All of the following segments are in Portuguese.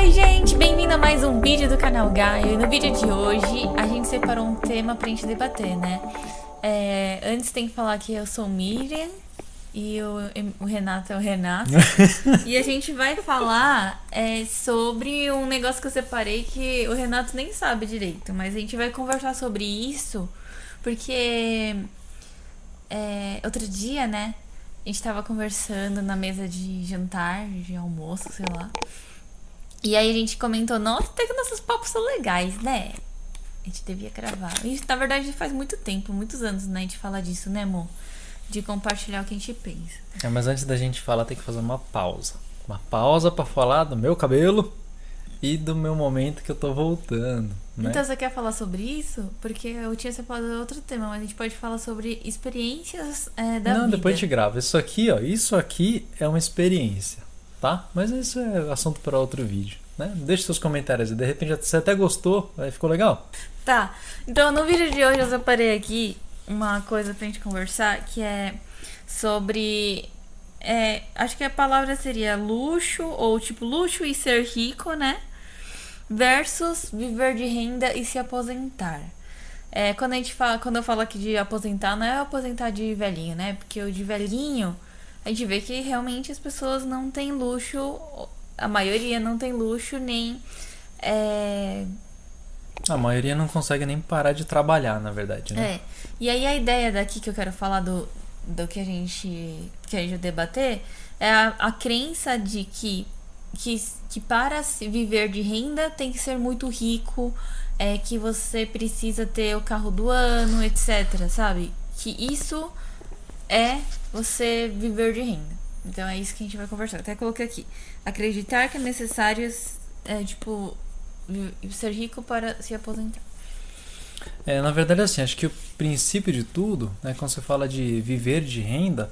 Oi, gente! Bem-vindo a mais um vídeo do canal Gaio. E no vídeo de hoje a gente separou um tema pra gente debater, né? É, antes tem que falar que eu sou Miriam e o, o Renato é o Renato. e a gente vai falar é, sobre um negócio que eu separei que o Renato nem sabe direito, mas a gente vai conversar sobre isso porque é, outro dia, né? A gente tava conversando na mesa de jantar, de almoço, sei lá. E aí a gente comentou, nossa, até que nossos papos são legais, né? A gente devia gravar. E na verdade faz muito tempo, muitos anos, né? A gente fala disso, né, amor? De compartilhar o que a gente pensa. É, mas antes da gente falar, tem que fazer uma pausa. Uma pausa para falar do meu cabelo e do meu momento que eu tô voltando. Né? Então você quer falar sobre isso? Porque eu tinha separado outro tema, mas a gente pode falar sobre experiências é, da Não, vida. depois a gente grava. Isso aqui, ó, isso aqui é uma experiência, tá? Mas isso é assunto para outro vídeo, né? Deixe seus comentários. De repente você até gostou, aí ficou legal. Tá. Então no vídeo de hoje eu separei aqui uma coisa pra gente conversar que é sobre é, acho que a palavra seria luxo ou tipo luxo e ser rico, né? versus viver de renda e se aposentar. É, quando a gente fala, quando eu falo aqui de aposentar, não é aposentar de velhinho, né? Porque o de velhinho, a gente vê que realmente as pessoas não têm luxo, a maioria não tem luxo nem é... a maioria não consegue nem parar de trabalhar, na verdade, né? É. E aí a ideia daqui que eu quero falar do, do que a gente que a gente vai debater é a, a crença de que que, que para viver de renda tem que ser muito rico, é que você precisa ter o carro do ano, etc, sabe? Que isso é você viver de renda. Então é isso que a gente vai conversar. Até coloquei aqui. Acreditar que é necessário é, tipo ser rico para se aposentar. É, na verdade, assim, acho que o princípio de tudo, né, quando você fala de viver de renda,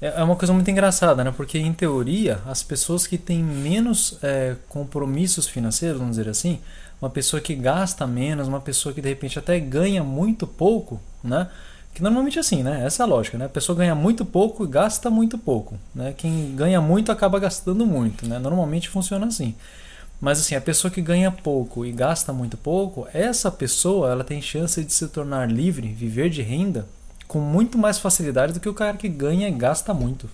é, é uma coisa muito engraçada, né? Porque em teoria, as pessoas que têm menos é, compromissos financeiros, vamos dizer assim, uma pessoa que gasta menos, uma pessoa que de repente até ganha muito pouco, né? Que normalmente é assim, né? Essa é a lógica, né? A pessoa ganha muito pouco e gasta muito pouco, né? Quem ganha muito acaba gastando muito, né? Normalmente funciona assim. Mas assim, a pessoa que ganha pouco e gasta muito pouco, essa pessoa, ela tem chance de se tornar livre, viver de renda, com muito mais facilidade do que o cara que ganha e gasta muito.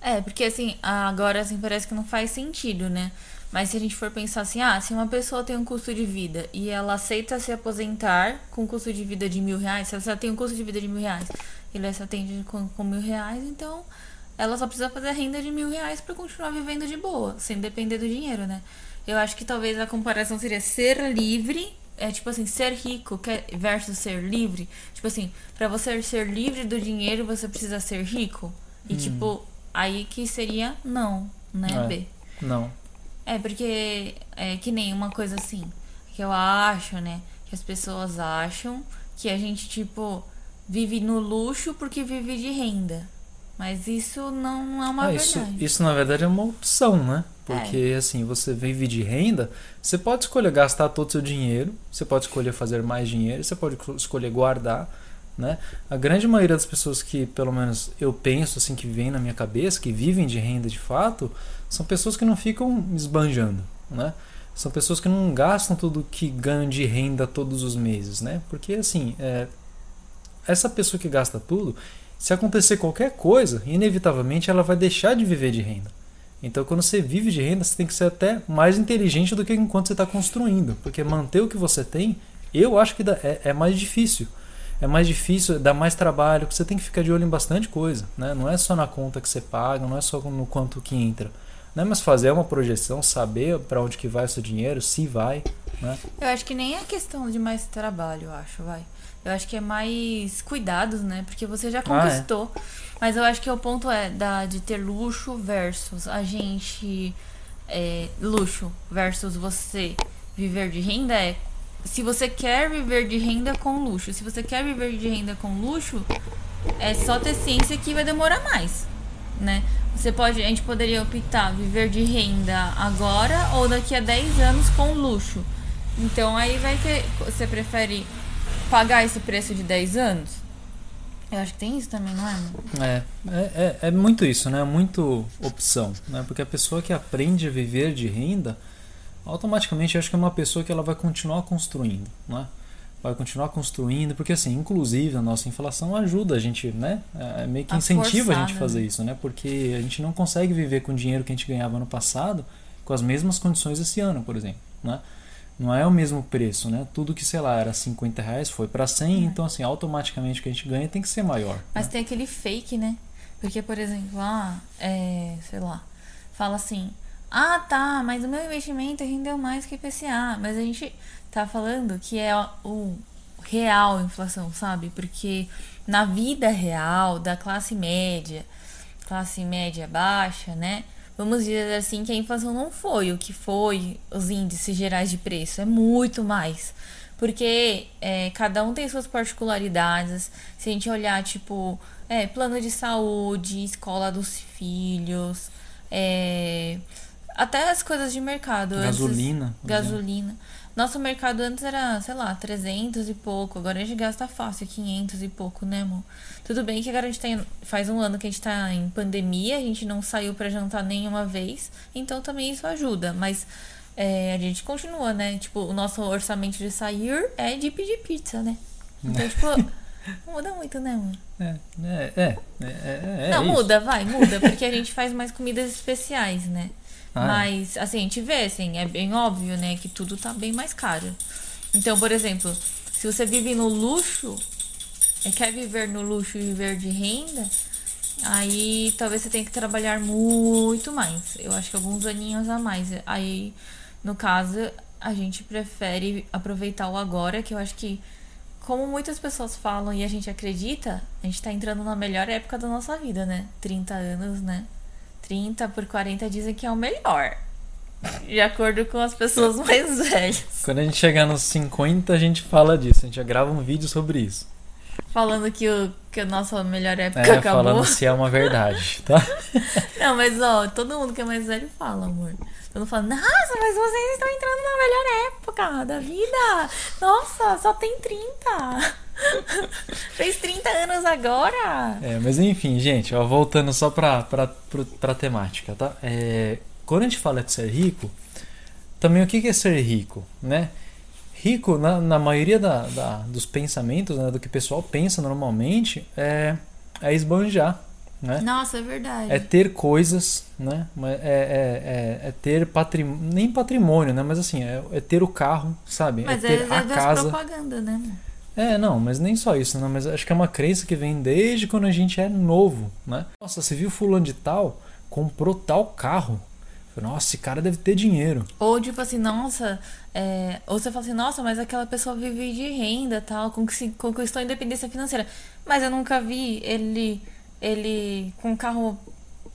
É, porque assim, agora assim parece que não faz sentido, né? Mas se a gente for pensar assim, ah, se uma pessoa tem um custo de vida e ela aceita se aposentar com um custo de vida de mil reais, se ela tem um custo de vida de mil reais e ela se atende com, com mil reais, então ela só precisa fazer renda de mil reais para continuar vivendo de boa, sem depender do dinheiro, né? Eu acho que talvez a comparação seria ser livre é tipo assim, ser rico versus ser livre. Tipo assim, para você ser livre do dinheiro, você precisa ser rico. E hum. tipo, aí que seria não, né, é, B? Não. É, porque é que nem uma coisa assim, que eu acho, né? Que as pessoas acham que a gente, tipo, vive no luxo porque vive de renda. Mas isso não é uma ah, verdade. Isso, isso, na verdade, é uma opção, né? Porque, é. assim, você vive de renda, você pode escolher gastar todo o seu dinheiro, você pode escolher fazer mais dinheiro, você pode escolher guardar, né? A grande maioria das pessoas que, pelo menos, eu penso, assim, que vem na minha cabeça, que vivem de renda de fato, são pessoas que não ficam esbanjando, né? São pessoas que não gastam tudo que ganham de renda todos os meses, né? Porque, assim, é, essa pessoa que gasta tudo, se acontecer qualquer coisa, inevitavelmente ela vai deixar de viver de renda. Então, quando você vive de renda, você tem que ser até mais inteligente do que enquanto você está construindo, porque manter o que você tem, eu acho que é, é, mais difícil. É mais difícil, dá mais trabalho, você tem que ficar de olho em bastante coisa. Né? Não é só na conta que você paga, não é só no quanto que entra. Né? Mas fazer uma projeção, saber para onde que vai o seu dinheiro, se vai. Né? Eu acho que nem é questão de mais trabalho, eu acho, vai. Eu acho que é mais cuidados, né? Porque você já conquistou. Ah, é. Mas eu acho que o ponto é da, de ter luxo versus a gente. É, luxo versus você viver de renda é. Se você quer viver de renda com luxo, se você quer viver de renda com luxo, é só ter ciência que vai demorar mais, né? Você pode, a gente poderia optar viver de renda agora ou daqui a 10 anos com luxo. Então aí vai ter, você prefere pagar esse preço de 10 anos? Eu acho que tem isso também, não é? É, é, é, é muito isso, né? Muito opção, né? Porque a pessoa que aprende a viver de renda, automaticamente acho que é uma pessoa que ela vai continuar construindo, né? Vai continuar construindo, porque assim, inclusive a nossa inflação ajuda a gente, né? É meio que A incentiva a forçar, gente né? fazer isso, né? Porque a gente não consegue viver com o dinheiro que a gente ganhava ano passado com as mesmas condições esse ano, por exemplo, né? Não é o mesmo preço, né? Tudo que, sei lá, era 50 reais foi para 100, então assim, automaticamente o que a gente ganha tem que ser maior. Mas né? tem aquele fake, né? Porque, por exemplo, ah, é, sei lá, fala assim, ah tá, mas o meu investimento rendeu mais que IPCA. Mas a gente tá falando que é o real inflação, sabe? Porque na vida real da classe média, classe média baixa, né? Vamos dizer assim que a inflação não foi o que foi os índices gerais de preço, é muito mais. Porque é, cada um tem suas particularidades. Se a gente olhar, tipo, é, plano de saúde, escola dos filhos, é, até as coisas de mercado. antes- Gasolina. exemplo. gasolina. Nosso mercado antes era, sei lá, 300 e pouco. Agora a gente gasta fácil 500 e pouco, né, amor? Tudo bem que agora a gente tem. Faz um ano que a gente tá em pandemia, a gente não saiu pra jantar nenhuma vez. Então também isso ajuda. Mas é, a gente continua, né? Tipo, o nosso orçamento de sair é de pedir pizza, né? Então, tipo, não muda muito, né, amor? É, é, é, é, é, é não, isso. muda, vai, muda, porque a gente faz mais comidas especiais, né? Ah, é. Mas, assim, a gente vê, assim, é bem óbvio, né, que tudo tá bem mais caro. Então, por exemplo, se você vive no luxo, e quer viver no luxo e viver de renda, aí talvez você tenha que trabalhar muito mais. Eu acho que alguns aninhos a mais. Aí, no caso, a gente prefere aproveitar o agora, que eu acho que, como muitas pessoas falam e a gente acredita, a gente tá entrando na melhor época da nossa vida, né? 30 anos, né? 30 por 40 dizem que é o melhor. De acordo com as pessoas mais velhas. Quando a gente chegar nos 50, a gente fala disso. A gente já grava um vídeo sobre isso. Falando que, o, que a nossa melhor época É, acabou. falando se é uma verdade, tá? Não, mas ó, todo mundo que é mais velho fala, amor. Todo mundo fala, nossa, mas vocês estão entrando na melhor época da vida. Nossa, só tem 30. Fez 30 anos agora. É, mas enfim, gente, ó, voltando só pra, pra, pro- pra temática, tá? É, quando a gente fala de ser rico, também o que que é ser rico, né? Rico, na, na maioria da, da- dos pensamentos, né, do que o pessoal pensa normalmente, é, é esbanjar, né? Nossa, é verdade. É ter coisas, né? É, é, é, é ter patrimônio, nem patrimônio, né? Mas assim, é, é ter o carro, sabe? mas é é, ter é a das casa. propaganda, né? É, não, mas nem só isso, né? Mas acho que é uma crença que vem desde quando a gente é novo, né? Nossa, você viu fulano de tal, comprou tal carro. Nossa, esse cara deve ter dinheiro. Ou tipo assim, nossa, é, ou você fala assim, nossa, mas aquela pessoa vive de renda tal, conquist- conquistou a independência financeira. Mas eu nunca vi ele ele com um carro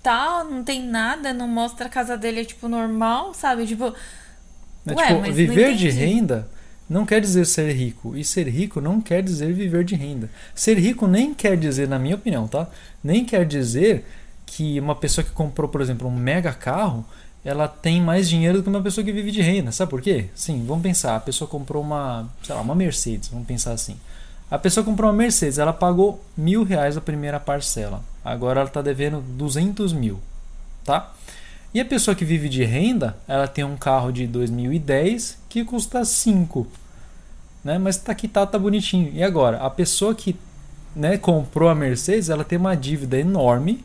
tal, não tem nada, não mostra a casa dele, tipo, normal, sabe? Tipo, Né? Ué, tipo, viver de renda não quer dizer ser rico. E ser rico não quer dizer viver de renda. Ser rico nem quer dizer, na minha opinião, tá? Nem quer dizer que uma pessoa que comprou, por exemplo, um mega carro, ela tem mais dinheiro do que uma pessoa que vive de renda. Sabe por quê? Sim, vamos pensar. A pessoa comprou uma, sei lá, uma Mercedes. Vamos pensar assim. A pessoa comprou uma Mercedes, ela pagou mil reais a primeira parcela. Agora ela está devendo 200 mil, tá? E a pessoa que vive de renda, ela tem um carro de 2010 que custa 5, né? Mas tá aqui tá, tá bonitinho. E agora, a pessoa que né, comprou a Mercedes, ela tem uma dívida enorme.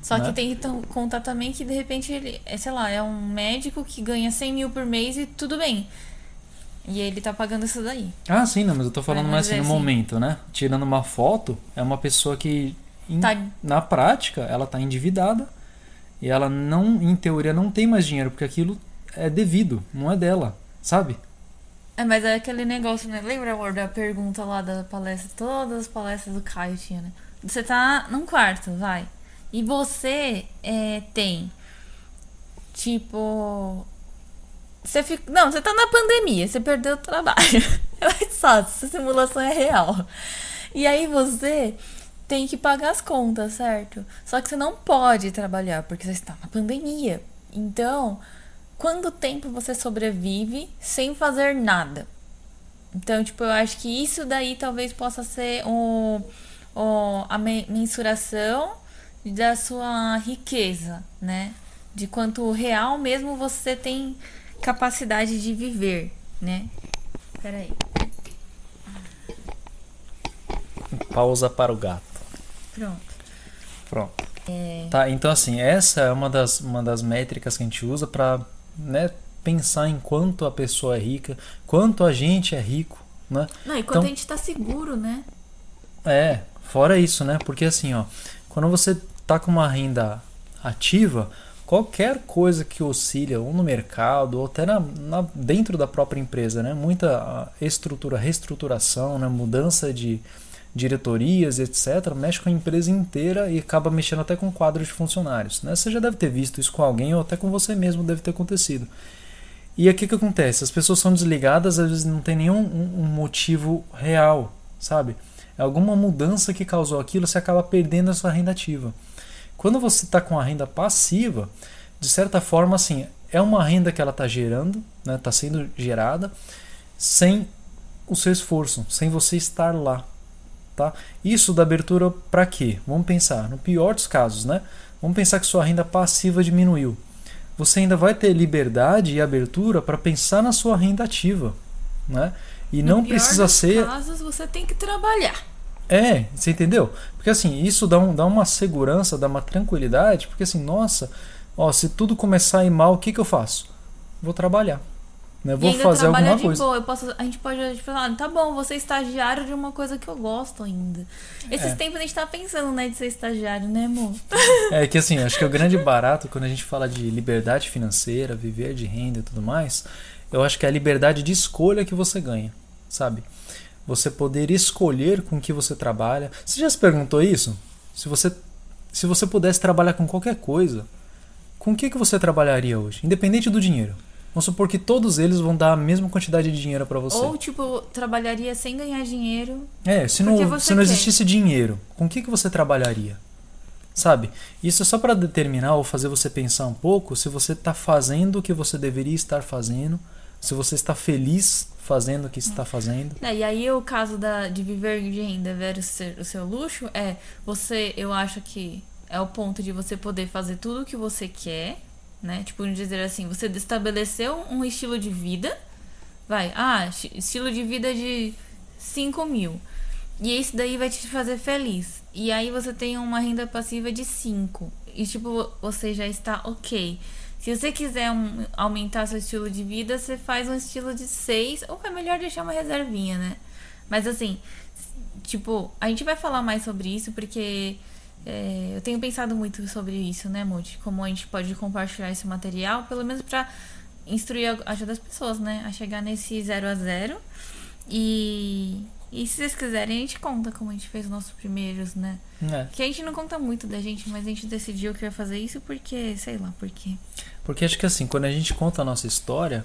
só Né? que tem que to- contar também que de repente ele, é, sei lá, é um médico que ganha 100 mil por mês e tudo bem. E ele tá pagando isso daí. Ah, sim, não, mas eu tô falando mais assim, no assim. momento, né? Tirando uma foto, é uma pessoa que em- Tá na prática ela tá endividada e ela não, em teoria, não tem mais dinheiro porque aquilo é devido, não é dela, sabe? É, mas é aquele negócio, né? Lembra, amor, da pergunta lá da palestra? Todas as palestras do Caio tinha, né? Você tá num quarto, vai. E você é, tem, tipo... Você fica... Não, você tá na pandemia, você perdeu o trabalho. É mais fácil, essa simulação é real. E aí você tem que pagar as contas, certo? Só que você não pode trabalhar, porque você está na pandemia. Então, quanto tempo você sobrevive sem fazer nada? Então, tipo, eu acho que isso daí talvez possa ser o, o, a me- mensuração da sua riqueza, né? De quanto real mesmo você tem capacidade de viver, né? Peraí. Pausa para o gato. Pronto. Pronto. É... Tá, então assim, essa é uma das, uma das métricas que a gente usa para né, pensar em quanto a pessoa é rica, quanto a gente é rico, né? Não, e quanto então, a gente está seguro, né? É, fora isso, né? Porque assim, ó, quando você tá com uma renda ativa, qualquer coisa que oscila ou no mercado ou até na, na, dentro da própria empresa, né? Muita ah, estrutura, reestruturação, né? mudança de diretorias, etc., mexe com a empresa inteira e acaba mexendo até com quadros de funcionários. Né? Você já deve ter visto isso com alguém ou até com você mesmo deve ter acontecido. E aqui que acontece? As pessoas são desligadas, às vezes não tem nenhum um, um motivo real, sabe? É alguma mudança que causou aquilo, você acaba perdendo a sua renda ativa. Quando você está com a renda passiva, de certa forma, assim, é uma renda que ela está gerando, está né, tá sendo gerada, sem o seu esforço, sem você estar lá. Tá? Isso dá abertura para quê? Vamos pensar, no pior dos casos, né? Vamos pensar que sua renda passiva diminuiu. Você ainda vai ter liberdade e abertura para pensar na sua renda ativa, né? E no não precisa ser. casos você tem que trabalhar. É, você entendeu? Porque assim, isso dá, um, dá uma segurança, dá uma tranquilidade, porque assim, nossa, ó, se tudo começar a ir mal, o que, que eu faço? Vou trabalhar. Né? Vou fazer alguma coisa. Eu posso, a gente pode falar, ah, tá bom, vou ser estagiário de uma coisa que eu gosto ainda. Esses é. tempos a gente tá pensando, né, de ser estagiário, né, amor? É que assim, acho que o grande barato quando a gente fala de liberdade financeira, viver de renda e tudo mais, eu acho que é a liberdade de escolha que você ganha, sabe? Você poder escolher com que você trabalha. Você já se perguntou isso? Se você se você pudesse trabalhar com qualquer coisa, com o que, que você trabalharia hoje? Independente do dinheiro. Vamos supor que todos eles vão dar a mesma quantidade de dinheiro para você. Ou, tipo, trabalharia sem ganhar dinheiro. É, se não, se não existisse dinheiro, com o que, que você trabalharia? Sabe? Isso é só para determinar ou fazer você pensar um pouco se você está fazendo o que você deveria estar fazendo, se você está feliz fazendo o que está fazendo. É, e aí o caso da, de viver de renda versus o seu luxo é você, eu acho que é o ponto de você poder fazer tudo o que você quer né? Tipo, dizer assim, você estabeleceu um estilo de vida, vai, ah, estilo de vida de 5 mil. E isso daí vai te fazer feliz. E aí você tem uma renda passiva de 5. E tipo, você já está ok. Se você quiser um, aumentar seu estilo de vida, você faz um estilo de 6. Ou é melhor deixar uma reservinha, né? Mas assim, tipo, a gente vai falar mais sobre isso porque é, eu tenho pensado muito sobre isso, né, Moody? Como a gente pode compartilhar esse material, pelo menos para instruir, ajudar as pessoas, né, a chegar nesse zero a zero. E, e se vocês quiserem, a gente conta como a gente fez os nossos primeiros, né? É. Que a gente não conta muito da gente, mas a gente decidiu que ia fazer isso porque, sei lá, por quê. Porque acho que assim, quando a gente conta a nossa história,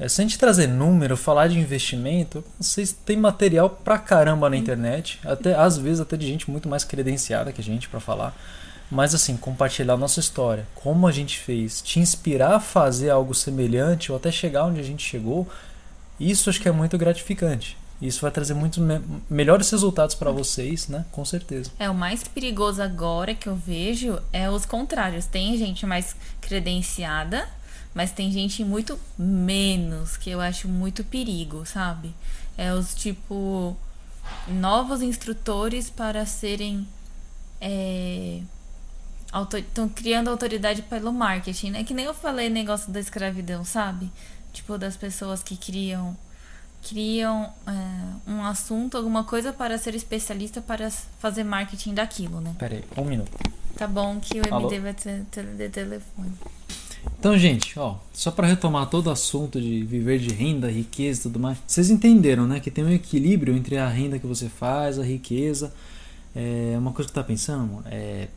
é, se a gente trazer número, falar de investimento, vocês têm material pra caramba na internet, até às vezes até de gente muito mais credenciada que a gente para falar. Mas assim, compartilhar a nossa história, como a gente fez, te inspirar a fazer algo semelhante ou até chegar onde a gente chegou, isso acho que é muito gratificante. Isso vai trazer muitos me melhores resultados para vocês, né? Com certeza. É, o mais perigoso agora que eu vejo é os contrários. Tem gente mais credenciada mas tem gente muito menos, que eu acho muito perigo, sabe? É os tipo novos instrutores para serem estão é, criando autoridade pelo marketing, né? Que nem eu falei negócio da escravidão, sabe? Tipo das pessoas que criam criam é, um assunto, alguma coisa para ser especialista para fazer marketing daquilo, né? Pera aí, um minuto. Tá bom que o MD vai ter, ter telefone. Então, gente, ó, só para retomar todo o assunto de viver de renda, riqueza e tudo mais, vocês entenderam, né, que tem um equilíbrio entre a renda que você faz, a riqueza. É uma coisa que tá pensando, é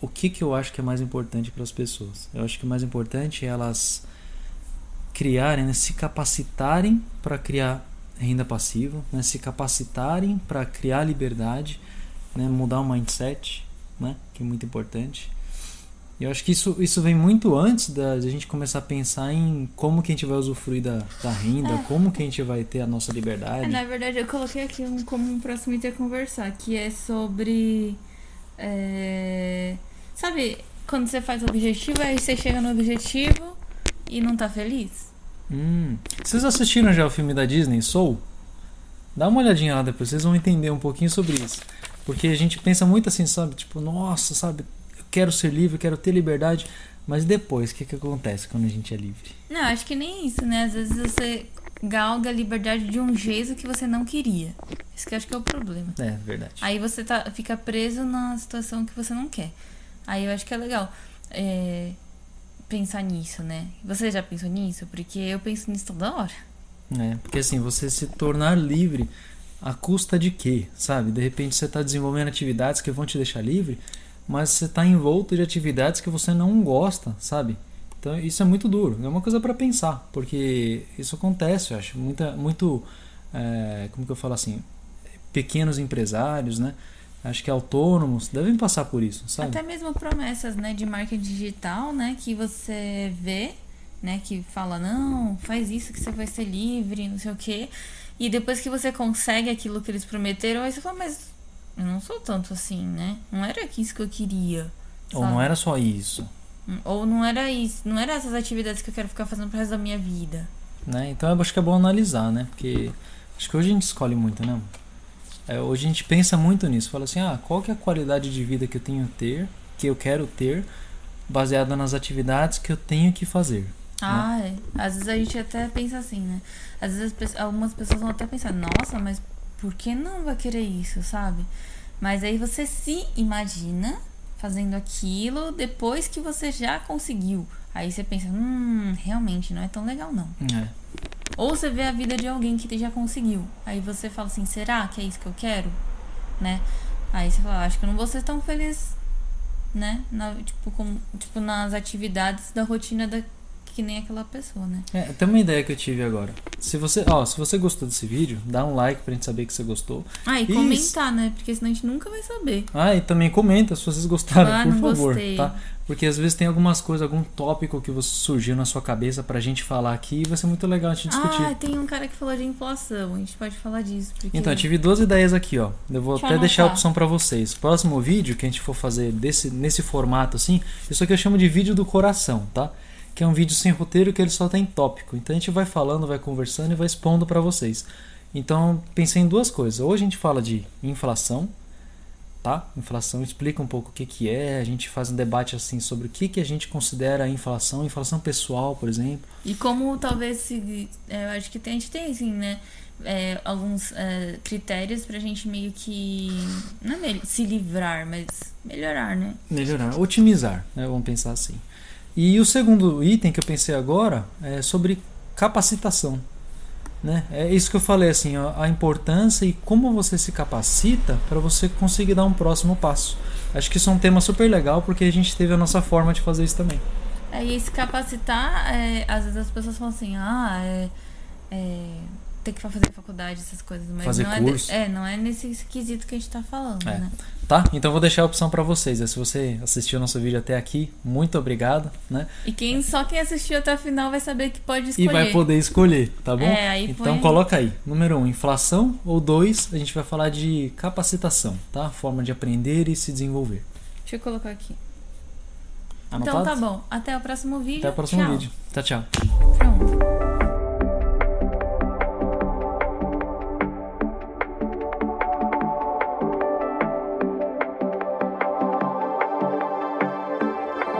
o que que eu acho que é mais importante para as pessoas? Eu acho que o mais importante é elas criarem, né, se capacitarem para criar renda passiva, né, se capacitarem para criar liberdade, né, mudar o mindset, né, que é muito importante e eu acho que isso, isso vem muito antes da, a gente começar a pensar em como que a gente vai usufruir da, da renda, é. como que a gente vai ter a nossa liberdade. É, na verdade, eu coloquei aqui um, como um próximo item a conversar, que é sobre. É, sabe, quando você faz o objetivo, aí você chega no objetivo e não tá feliz? Hum. Vocês assistiram já o filme da Disney, Soul? Dá uma olhadinha lá depois, vocês vão entender um pouquinho sobre isso. Porque a gente pensa muito assim, sabe? Tipo, nossa, sabe? Eu quero ser livre, eu quero ter liberdade. Mas depois, o que, que acontece quando a gente é livre? Não, acho que nem isso, né? Às vezes você galga a liberdade de um jeito que você não queria. Isso que eu acho que é o problema. É, verdade. Aí você tá, fica preso na situação que você não quer. Aí eu acho que é legal é, pensar nisso, né? Você já pensou nisso? Porque eu penso nisso toda hora. É, porque assim, você se tornar livre a custa de quê, sabe? De repente você está desenvolvendo atividades que vão te deixar livre, mas você está envolto de atividades que você não gosta, sabe? Então isso é muito duro, é uma coisa para pensar, porque isso acontece, eu acho, muita, muito, é, como que eu falo assim, pequenos empresários, né? Acho que autônomos devem passar por isso, sabe? Até mesmo promessas, né, de marketing digital, né, que você vê, né, que fala não, faz isso que você vai ser livre, não sei o quê. E depois que você consegue aquilo que eles prometeram, aí você fala, mas eu não sou tanto assim, né? Não era isso que eu queria. Ou não era só isso. Ou não era isso, não era essas atividades que eu quero ficar fazendo pro resto da minha vida. Né? Então eu acho que é bom analisar, né? Porque acho que hoje a gente escolhe muito, né? É, hoje a gente pensa muito nisso. Fala assim, ah, qual que é a qualidade de vida que eu tenho ter, que eu quero ter, baseada nas atividades que eu tenho que fazer. Né? Ah, né? é. Às vezes a gente até pensa assim, né? Às vezes algumas pessoas vão até pensar, nossa, mas por que não vai querer isso, sabe? Mas aí você se imagina fazendo aquilo depois que você já conseguiu. Aí você pensa, hum, realmente não é tão legal não. É. Ou você vê a vida de alguém que já conseguiu. Aí você fala assim, será que é isso que eu quero? Né? Aí você fala, acho que eu não vou ser tão feliz, né? Na, tipo, tipo, nas atividades da rotina da, que nem aquela pessoa, né? É, tem uma ideia que eu tive agora. Se você, ó, se você gostou desse vídeo, dá um like pra gente saber que você gostou. Ah, e, e comentar, né? Porque senão a gente nunca vai saber. Ah, e também comenta se vocês gostaram, ah, por favor, gostei. tá? Porque às vezes tem algumas coisas, algum tópico que surgiu na sua cabeça pra gente falar aqui e vai ser muito legal a gente discutir. Ah, tem um cara que falou de inflação, a gente pode falar disso. Porque... Então, eu tive duas ideias aqui, ó. Eu vou Deixa até deixar a opção para vocês. Próximo vídeo que a gente for fazer desse, nesse formato assim, isso aqui eu chamo de vídeo do coração, tá? Que é um vídeo sem roteiro que ele só tem tópico. Então a gente vai falando, vai conversando e vai expondo para vocês. Então pensei em duas coisas. Ou a gente fala de inflação, tá? Inflação explica um pouco o que, que é, a gente faz um debate assim sobre o que, que a gente considera inflação, inflação pessoal, por exemplo. E como talvez se, é, eu acho que tem, a gente tem assim, né? É, alguns é, critérios pra gente meio que não é se livrar, mas melhorar, né? Melhorar, otimizar, né? Vamos pensar assim. E o segundo item que eu pensei agora é sobre capacitação. Né? É isso que eu falei, assim, a importância e como você se capacita para você conseguir dar um próximo passo. Acho que isso é um tema super legal porque a gente teve a nossa forma de fazer isso também. É, e se capacitar, é, às vezes as pessoas falam assim, ah, é, é ter que fazer faculdade, essas coisas. Mas fazer não curso. É, é, não é nesse quesito que a gente está falando, é. né? Tá? Então vou deixar a opção para vocês. Se você assistiu nosso vídeo até aqui, muito obrigado, né? E quem só quem assistiu até o final vai saber que pode escolher. E vai poder escolher, tá bom? É, aí então põe... coloca aí. Número um, inflação. Ou dois, a gente vai falar de capacitação, tá? Forma de aprender e se desenvolver. Deixa eu colocar aqui. Anotado? Então tá bom. Até o próximo vídeo. Até o próximo tchau. vídeo. Tchau, tchau. Pronto.